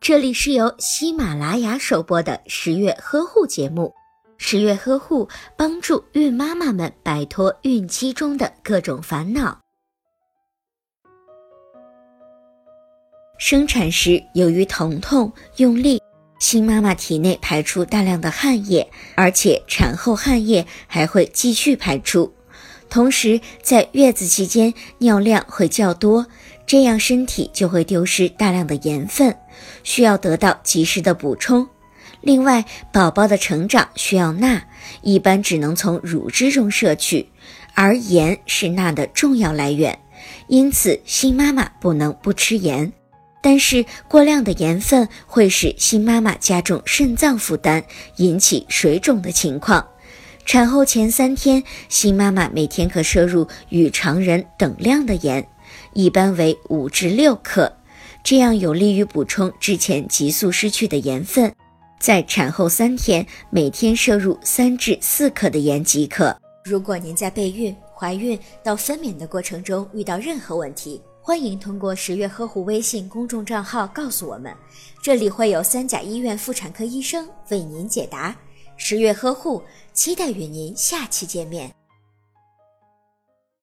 这里是由喜马拉雅首播的十月呵护节目。十月呵护帮助孕妈妈们摆脱孕期中的各种烦恼。生产时，由于疼痛用力，新妈妈体内排出大量的汗液，而且产后汗液还会继续排出。同时，在月子期间尿量会较多，这样身体就会丢失大量的盐分，需要得到及时的补充。另外，宝宝的成长需要钠，一般只能从乳汁中摄取，而盐是钠的重要来源，因此新妈妈不能不吃盐。但是过量的盐分会使新妈妈加重肾脏负担，引起水肿的情况。产后前三天，新妈妈每天可摄入与常人等量的盐，一般为五至六克，这样有利于补充之前急速失去的盐分。在产后三天，每天摄入三至四克的盐即可。如果您在备孕、怀孕到分娩的过程中遇到任何问题，欢迎通过十月呵护微信公众账号告诉我们，这里会有三甲医院妇产科医生为您解答。十月呵护，期待与您下期见面。